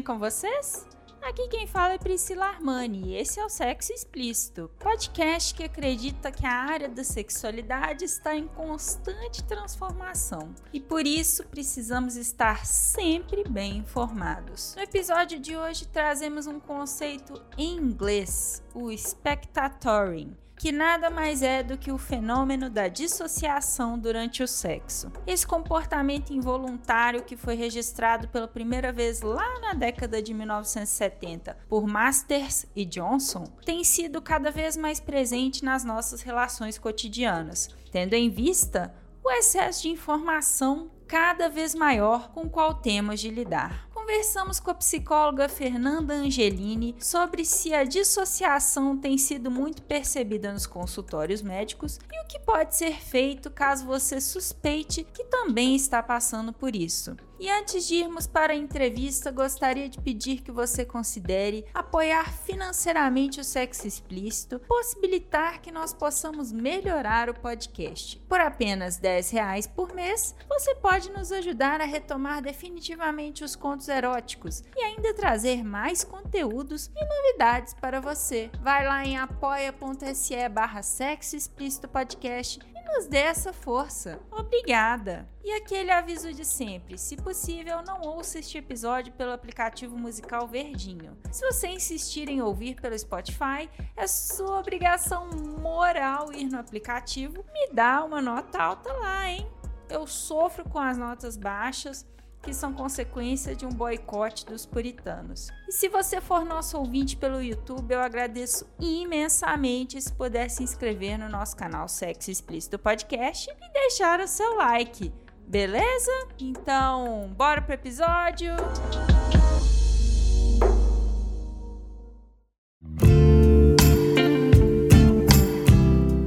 Bem com vocês? Aqui quem fala é Priscila Armani e esse é o Sexo Explícito, podcast que acredita que a área da sexualidade está em constante transformação e por isso precisamos estar sempre bem informados. No episódio de hoje trazemos um conceito em inglês, o spectatoring que nada mais é do que o fenômeno da dissociação durante o sexo. Esse comportamento involuntário que foi registrado pela primeira vez lá na década de 1970 por Masters e Johnson tem sido cada vez mais presente nas nossas relações cotidianas, tendo em vista o excesso de informação cada vez maior com qual temos de lidar conversamos com a psicóloga Fernanda Angelini sobre se a dissociação tem sido muito percebida nos consultórios médicos e o que pode ser feito caso você suspeite que também está passando por isso. E antes de irmos para a entrevista, gostaria de pedir que você considere apoiar financeiramente o sexo explícito, possibilitar que nós possamos melhorar o podcast. Por apenas 10 reais por mês, você pode nos ajudar a retomar definitivamente os contos eróticos e ainda trazer mais conteúdos e novidades para você. Vai lá em apoia.se barra sexo explícito podcast nos dê essa força. Obrigada! E aquele aviso de sempre: se possível, não ouça este episódio pelo aplicativo musical Verdinho. Se você insistir em ouvir pelo Spotify, é sua obrigação moral ir no aplicativo. Me dá uma nota alta lá, hein? Eu sofro com as notas baixas que são consequência de um boicote dos puritanos. E se você for nosso ouvinte pelo YouTube, eu agradeço imensamente se puder se inscrever no nosso canal Sexo Explícito Podcast e deixar o seu like. Beleza? Então, bora pro episódio!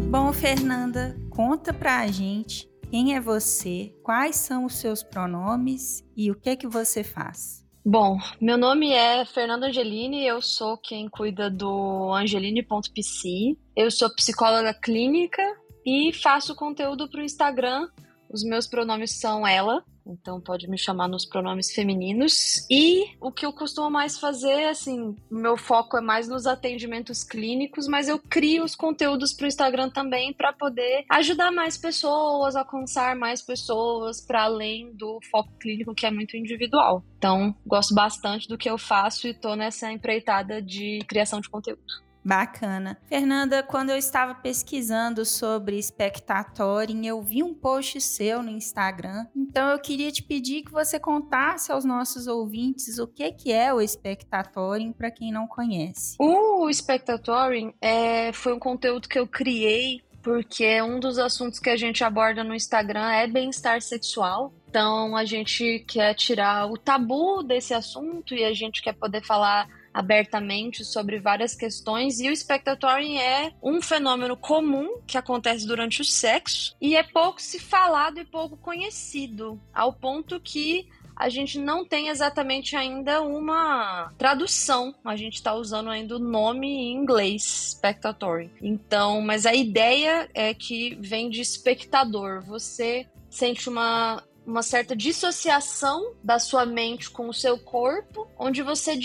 Bom, Fernanda, conta pra gente quem é você? Quais são os seus pronomes e o que é que você faz? Bom, meu nome é Fernanda Angelini, eu sou quem cuida do angeline.pc. Eu sou psicóloga clínica e faço conteúdo para o Instagram. Os meus pronomes são ela, então pode me chamar nos pronomes femininos. E o que eu costumo mais fazer, assim, meu foco é mais nos atendimentos clínicos, mas eu crio os conteúdos para o Instagram também para poder ajudar mais pessoas, alcançar mais pessoas para além do foco clínico que é muito individual. Então, gosto bastante do que eu faço e tô nessa empreitada de criação de conteúdo. Bacana. Fernanda, quando eu estava pesquisando sobre spectatoring, eu vi um post seu no Instagram. Então eu queria te pedir que você contasse aos nossos ouvintes o que, que é o spectatoring para quem não conhece. O spectatoring é, foi um conteúdo que eu criei porque um dos assuntos que a gente aborda no Instagram é bem-estar sexual. Então a gente quer tirar o tabu desse assunto e a gente quer poder falar abertamente sobre várias questões e o spectatoring é um fenômeno comum que acontece durante o sexo e é pouco se falado e pouco conhecido, ao ponto que a gente não tem exatamente ainda uma tradução. A gente está usando ainda o nome em inglês, spectatory. Então, mas a ideia é que vem de espectador. Você sente uma uma certa dissociação da sua mente com o seu corpo, onde você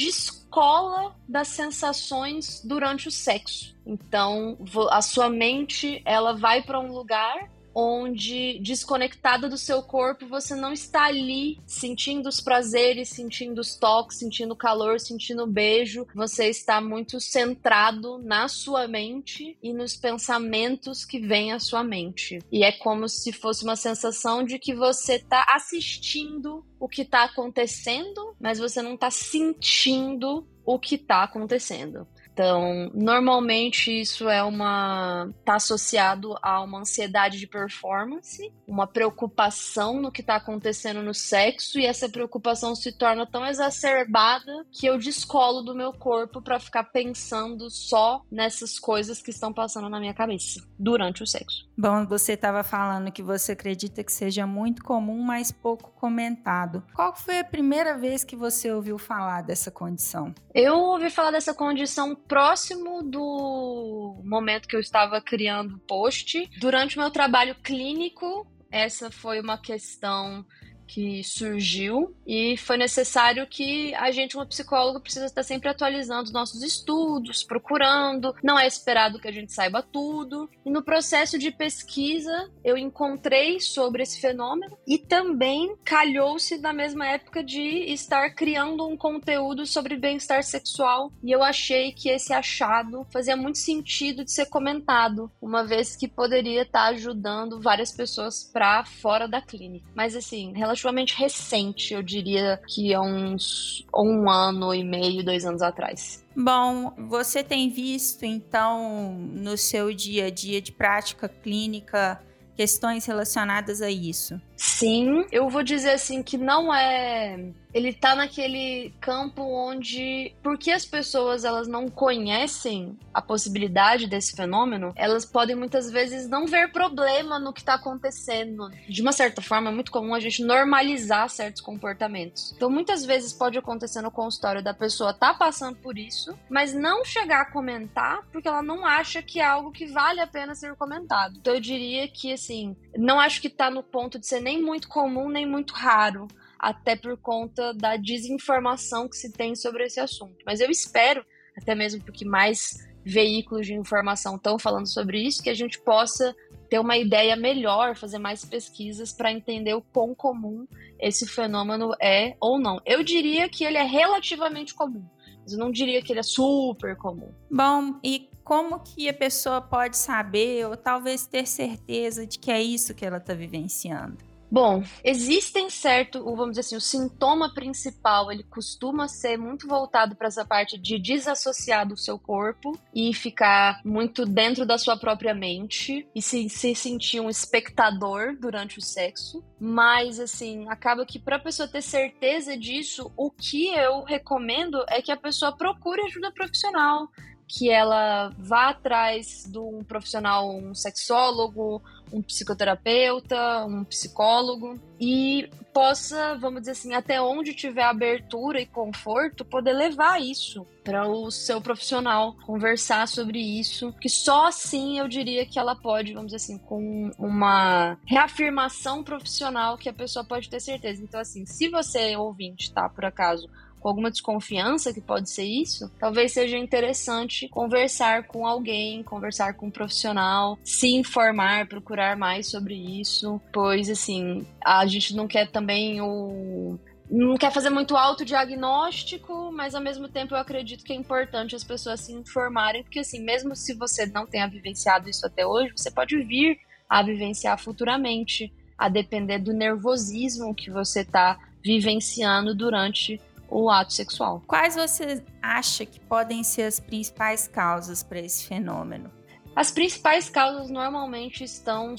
descola das sensações durante o sexo. Então, a sua mente, ela vai para um lugar onde desconectada do seu corpo, você não está ali sentindo os prazeres, sentindo os toques, sentindo o calor, sentindo o beijo. Você está muito centrado na sua mente e nos pensamentos que vêm à sua mente. E é como se fosse uma sensação de que você está assistindo o que está acontecendo, mas você não está sentindo o que está acontecendo. Então, normalmente isso é uma tá associado a uma ansiedade de performance, uma preocupação no que está acontecendo no sexo e essa preocupação se torna tão exacerbada que eu descolo do meu corpo para ficar pensando só nessas coisas que estão passando na minha cabeça durante o sexo. Bom, você estava falando que você acredita que seja muito comum, mas pouco comentado. Qual foi a primeira vez que você ouviu falar dessa condição? Eu ouvi falar dessa condição próximo do momento que eu estava criando o post. Durante o meu trabalho clínico, essa foi uma questão que surgiu e foi necessário que a gente, uma psicóloga, precisa estar sempre atualizando os nossos estudos, procurando. Não é esperado que a gente saiba tudo. E no processo de pesquisa, eu encontrei sobre esse fenômeno e também calhou-se na mesma época de estar criando um conteúdo sobre bem-estar sexual e eu achei que esse achado fazia muito sentido de ser comentado, uma vez que poderia estar ajudando várias pessoas para fora da clínica. Mas assim, relacionado relativamente recente, eu diria que há uns um ano e meio, dois anos atrás. Bom, você tem visto então no seu dia a dia de prática clínica questões relacionadas a isso? Sim, eu vou dizer assim que não é ele tá naquele campo onde porque as pessoas elas não conhecem a possibilidade desse fenômeno, elas podem muitas vezes não ver problema no que tá acontecendo. De uma certa forma, é muito comum a gente normalizar certos comportamentos. Então, muitas vezes pode acontecer no consultório da pessoa tá passando por isso, mas não chegar a comentar porque ela não acha que é algo que vale a pena ser comentado. Então, eu diria que assim, não acho que tá no ponto de ser nem muito comum nem muito raro até por conta da desinformação que se tem sobre esse assunto. Mas eu espero, até mesmo porque mais veículos de informação estão falando sobre isso, que a gente possa ter uma ideia melhor, fazer mais pesquisas para entender o quão comum esse fenômeno é ou não. Eu diria que ele é relativamente comum, mas eu não diria que ele é super comum. Bom, e como que a pessoa pode saber ou talvez ter certeza de que é isso que ela está vivenciando? Bom, existem certo, vamos dizer assim, o sintoma principal, ele costuma ser muito voltado para essa parte de desassociar do seu corpo e ficar muito dentro da sua própria mente e se, se sentir um espectador durante o sexo. Mas, assim, acaba que para a pessoa ter certeza disso, o que eu recomendo é que a pessoa procure ajuda profissional, que ela vá atrás de um profissional, um sexólogo, um psicoterapeuta, um psicólogo e possa, vamos dizer assim, até onde tiver abertura e conforto, poder levar isso para o seu profissional, conversar sobre isso, que só assim eu diria que ela pode, vamos dizer assim, com uma reafirmação profissional que a pessoa pode ter certeza. Então assim, se você ouvinte, tá, por acaso, com alguma desconfiança que pode ser isso, talvez seja interessante conversar com alguém, conversar com um profissional, se informar, procurar mais sobre isso, pois assim, a gente não quer também o não quer fazer muito autodiagnóstico, mas ao mesmo tempo eu acredito que é importante as pessoas se informarem, porque assim, mesmo se você não tenha vivenciado isso até hoje, você pode vir a vivenciar futuramente, a depender do nervosismo que você está vivenciando durante o ato sexual. Quais você acha que podem ser as principais causas para esse fenômeno? As principais causas normalmente estão,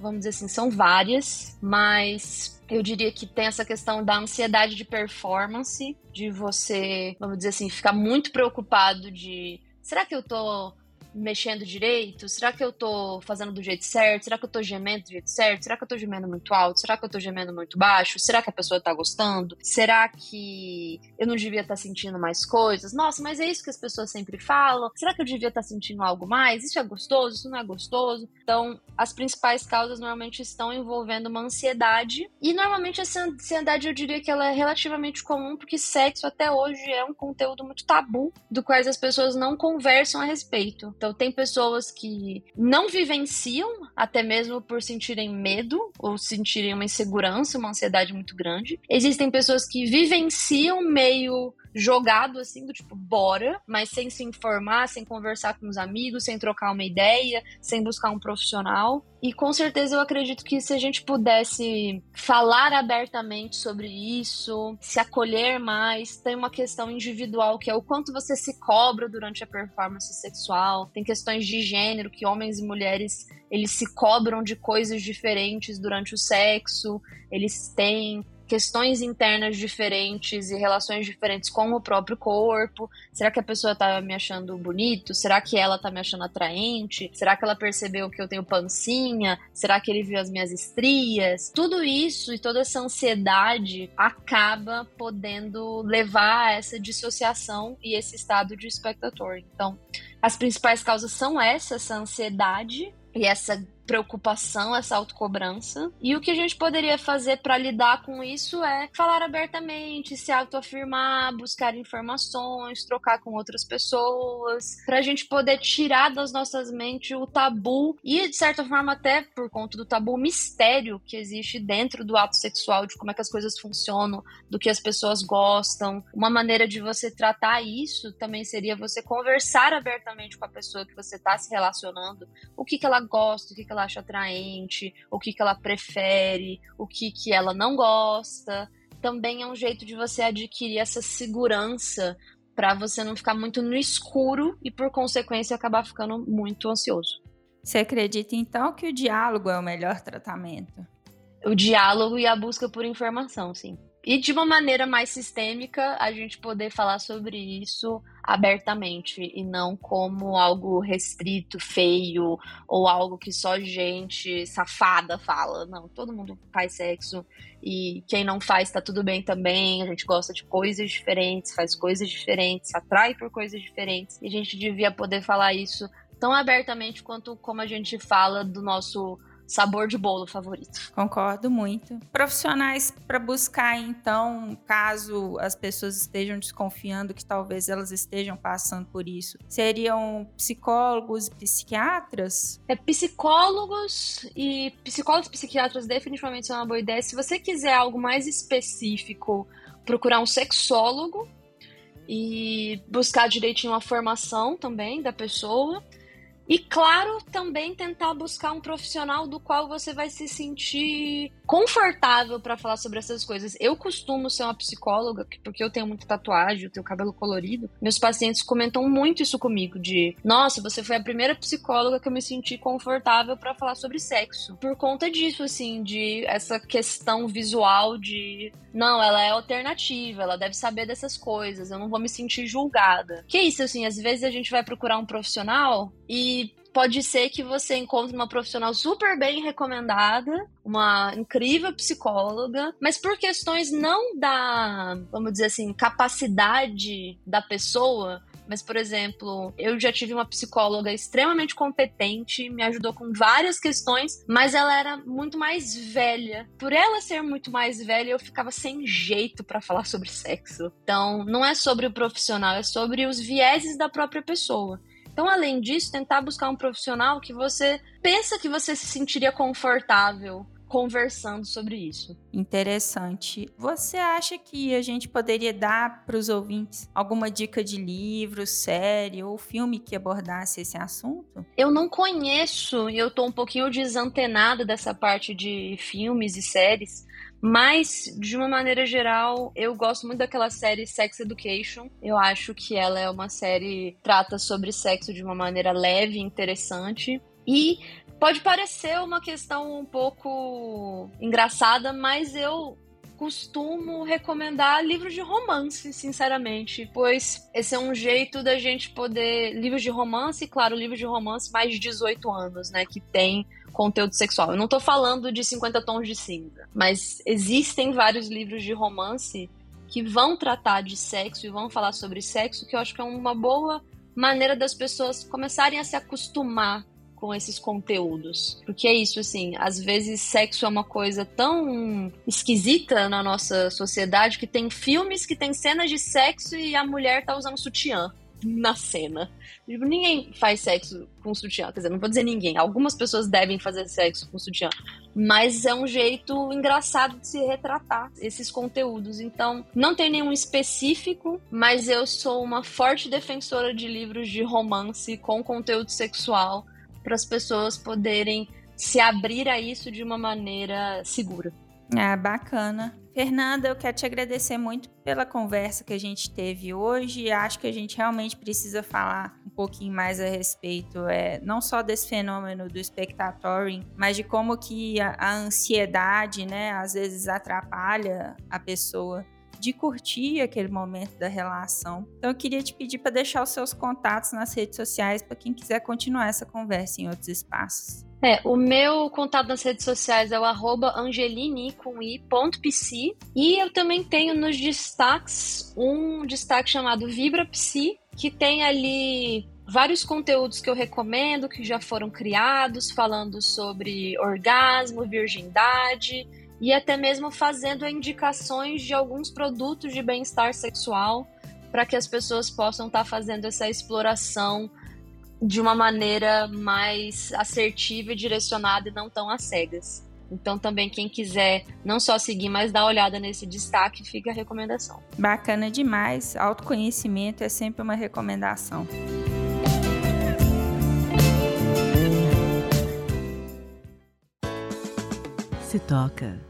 vamos dizer assim, são várias, mas eu diria que tem essa questão da ansiedade de performance, de você, vamos dizer assim, ficar muito preocupado de será que eu tô mexendo direito? Será que eu tô fazendo do jeito certo? Será que eu tô gemendo do jeito certo? Será que eu tô gemendo muito alto? Será que eu tô gemendo muito baixo? Será que a pessoa tá gostando? Será que eu não devia estar tá sentindo mais coisas? Nossa, mas é isso que as pessoas sempre falam. Será que eu devia estar tá sentindo algo mais? Isso é gostoso? Isso não é gostoso? Então, as principais causas normalmente estão envolvendo uma ansiedade. E normalmente essa ansiedade eu diria que ela é relativamente comum, porque sexo até hoje é um conteúdo muito tabu, do quais as pessoas não conversam a respeito. Então, tem pessoas que não vivenciam, até mesmo por sentirem medo ou sentirem uma insegurança, uma ansiedade muito grande. Existem pessoas que vivenciam meio jogado assim, do tipo, bora, mas sem se informar, sem conversar com os amigos, sem trocar uma ideia, sem buscar um profissional. E com certeza eu acredito que se a gente pudesse falar abertamente sobre isso, se acolher mais, tem uma questão individual que é o quanto você se cobra durante a performance sexual, tem questões de gênero que homens e mulheres eles se cobram de coisas diferentes durante o sexo, eles têm questões internas diferentes e relações diferentes com o próprio corpo. Será que a pessoa tá me achando bonito? Será que ela tá me achando atraente? Será que ela percebeu que eu tenho pancinha? Será que ele viu as minhas estrias? Tudo isso e toda essa ansiedade acaba podendo levar a essa dissociação e esse estado de espectador. Então, as principais causas são essa, essa ansiedade e essa preocupação, essa autocobrança. E o que a gente poderia fazer para lidar com isso é falar abertamente, se autoafirmar, buscar informações, trocar com outras pessoas, para a gente poder tirar das nossas mentes o tabu e, de certa forma, até por conta do tabu, o mistério que existe dentro do ato sexual, de como é que as coisas funcionam, do que as pessoas gostam. Uma maneira de você tratar isso também seria você conversar abertamente com a pessoa que você está se relacionando, o que, que ela gosta, o que, que ela acha atraente, o que, que ela prefere, o que, que ela não gosta. Também é um jeito de você adquirir essa segurança para você não ficar muito no escuro e, por consequência, acabar ficando muito ansioso. Você acredita então que o diálogo é o melhor tratamento? O diálogo e a busca por informação, sim. E de uma maneira mais sistêmica, a gente poder falar sobre isso abertamente e não como algo restrito, feio ou algo que só gente safada fala. Não, todo mundo faz sexo e quem não faz tá tudo bem também. A gente gosta de coisas diferentes, faz coisas diferentes, atrai por coisas diferentes. E a gente devia poder falar isso tão abertamente quanto como a gente fala do nosso sabor de bolo favorito. Concordo muito. Profissionais para buscar, então, caso as pessoas estejam desconfiando que talvez elas estejam passando por isso, seriam psicólogos e psiquiatras? É, psicólogos e psicólogos e psiquiatras definitivamente são uma boa ideia. Se você quiser algo mais específico, procurar um sexólogo e buscar direitinho a formação também da pessoa. E claro, também tentar buscar um profissional do qual você vai se sentir confortável para falar sobre essas coisas. Eu costumo ser uma psicóloga, porque eu tenho muita tatuagem, eu tenho cabelo colorido. Meus pacientes comentam muito isso comigo de, nossa, você foi a primeira psicóloga que eu me senti confortável para falar sobre sexo. Por conta disso, assim, de essa questão visual de, não, ela é alternativa, ela deve saber dessas coisas, eu não vou me sentir julgada. Que isso, assim, às vezes a gente vai procurar um profissional e pode ser que você encontre uma profissional super bem recomendada, uma incrível psicóloga, mas por questões não da, vamos dizer assim, capacidade da pessoa, mas, por exemplo, eu já tive uma psicóloga extremamente competente, me ajudou com várias questões, mas ela era muito mais velha. Por ela ser muito mais velha, eu ficava sem jeito para falar sobre sexo. Então, não é sobre o profissional, é sobre os vieses da própria pessoa. Então, além disso, tentar buscar um profissional que você pensa que você se sentiria confortável conversando sobre isso. Interessante. Você acha que a gente poderia dar para os ouvintes alguma dica de livro, série ou filme que abordasse esse assunto? Eu não conheço e eu tô um pouquinho desantenada dessa parte de filmes e séries. Mas, de uma maneira geral, eu gosto muito daquela série Sex Education. Eu acho que ela é uma série que trata sobre sexo de uma maneira leve interessante. E pode parecer uma questão um pouco engraçada, mas eu costumo recomendar livros de romance, sinceramente, pois esse é um jeito da gente poder livros de romance, claro, livros de romance mais de 18 anos, né, que tem conteúdo sexual. Eu não tô falando de 50 tons de cinza, mas existem vários livros de romance que vão tratar de sexo e vão falar sobre sexo, que eu acho que é uma boa maneira das pessoas começarem a se acostumar com esses conteúdos. Porque é isso, assim, às vezes sexo é uma coisa tão esquisita na nossa sociedade que tem filmes que tem cenas de sexo e a mulher tá usando sutiã. na cena. Tipo, ninguém faz sexo com sutiã. Quer dizer, não vou dizer ninguém. Algumas pessoas devem fazer sexo com sutiã. Mas é um jeito engraçado de se retratar esses conteúdos. Então, não tem nenhum específico, mas eu sou uma forte defensora de livros de romance com conteúdo sexual para as pessoas poderem se abrir a isso de uma maneira segura. Ah, bacana. Fernanda, eu quero te agradecer muito pela conversa que a gente teve hoje. Acho que a gente realmente precisa falar um pouquinho mais a respeito, é, não só desse fenômeno do spectatoring, mas de como que a, a ansiedade, né, às vezes atrapalha a pessoa de curtir aquele momento da relação. Então eu queria te pedir para deixar os seus contatos nas redes sociais para quem quiser continuar essa conversa em outros espaços. É, o meu contato nas redes sociais é o arroba e eu também tenho nos destaques um destaque chamado Vibra Psi, que tem ali vários conteúdos que eu recomendo, que já foram criados, falando sobre orgasmo, virgindade, e até mesmo fazendo indicações de alguns produtos de bem-estar sexual para que as pessoas possam estar tá fazendo essa exploração de uma maneira mais assertiva e direcionada e não tão às cegas. Então também quem quiser não só seguir, mas dar uma olhada nesse destaque, fica a recomendação. Bacana demais. Autoconhecimento é sempre uma recomendação. Toca.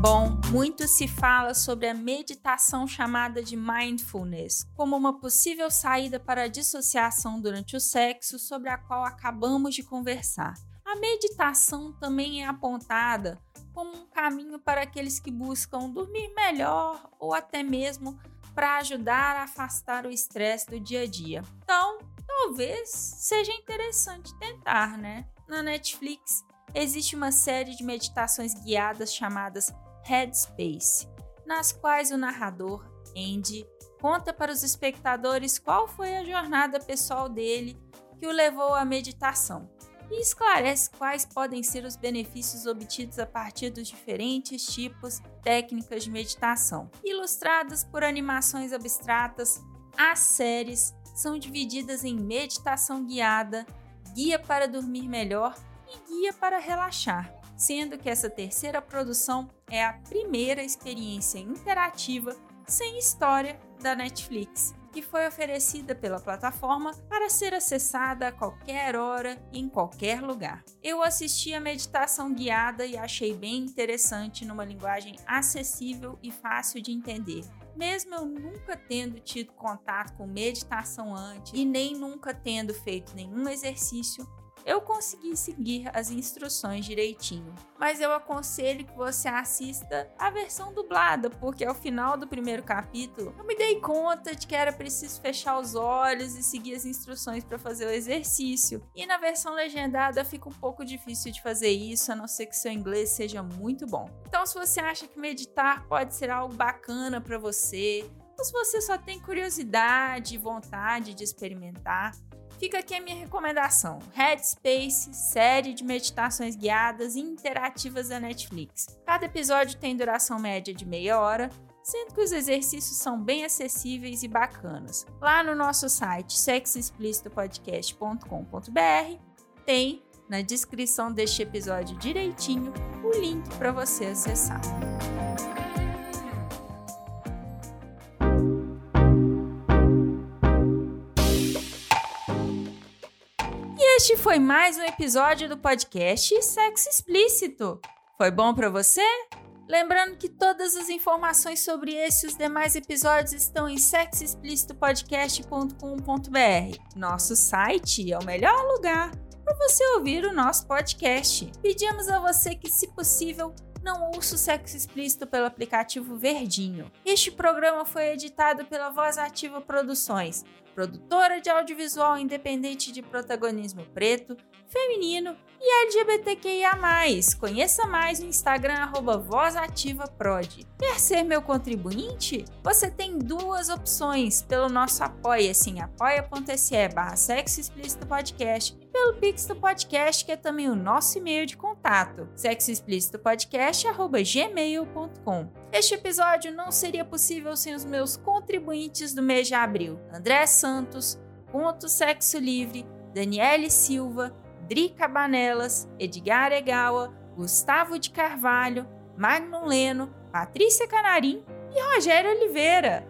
Bom, muito se fala sobre a meditação chamada de mindfulness como uma possível saída para a dissociação durante o sexo, sobre a qual acabamos de conversar. A meditação também é apontada como um caminho para aqueles que buscam dormir melhor ou até mesmo para ajudar a afastar o estresse do dia a dia. Então, talvez seja interessante tentar, né? Na Netflix existe uma série de meditações guiadas chamadas Headspace, nas quais o narrador, Andy, conta para os espectadores qual foi a jornada pessoal dele que o levou à meditação e esclarece quais podem ser os benefícios obtidos a partir dos diferentes tipos técnicas de meditação. Ilustradas por animações abstratas, as séries são divididas em meditação guiada, guia para dormir melhor e guia para relaxar sendo que essa terceira produção é a primeira experiência interativa sem história da Netflix, que foi oferecida pela plataforma para ser acessada a qualquer hora e em qualquer lugar. Eu assisti a meditação guiada e achei bem interessante numa linguagem acessível e fácil de entender. Mesmo eu nunca tendo tido contato com meditação antes e nem nunca tendo feito nenhum exercício, eu consegui seguir as instruções direitinho. Mas eu aconselho que você assista a versão dublada, porque ao final do primeiro capítulo eu me dei conta de que era preciso fechar os olhos e seguir as instruções para fazer o exercício. E na versão legendada fica um pouco difícil de fazer isso, a não ser que seu inglês seja muito bom. Então, se você acha que meditar pode ser algo bacana para você, ou se você só tem curiosidade e vontade de experimentar, Fica aqui a minha recomendação: Headspace, série de meditações guiadas e interativas da Netflix. Cada episódio tem duração média de meia hora, sendo que os exercícios são bem acessíveis e bacanas. Lá no nosso site sexoexplicitopodcast.com.br tem na descrição deste episódio direitinho o link para você acessar. Este foi mais um episódio do podcast Sexo Explícito. Foi bom para você? Lembrando que todas as informações sobre esse e os demais episódios estão em sexoexplicitopodcast.com.br. Nosso site é o melhor lugar para você ouvir o nosso podcast. Pedimos a você que, se possível, não ouça o sexo explícito pelo aplicativo Verdinho. Este programa foi editado pela Voz Ativa Produções produtora de audiovisual independente de protagonismo preto, feminino e LGBTQIA+. Conheça mais no Instagram VozAtivaProd. Quer ser meu contribuinte? Você tem duas opções pelo nosso Apoia-se em apoia.se barra Sexo Explícito Podcast pelo Pix do podcast, que é também o nosso e-mail de contato, sexoexplicitopodcast.gmail.com. Este episódio não seria possível sem os meus contribuintes do mês de abril, André Santos, Ponto Sexo Livre, Daniele Silva, Dri Cabanelas, Edgar Egawa, Gustavo de Carvalho, Magnum Leno, Patrícia Canarim e Rogério Oliveira.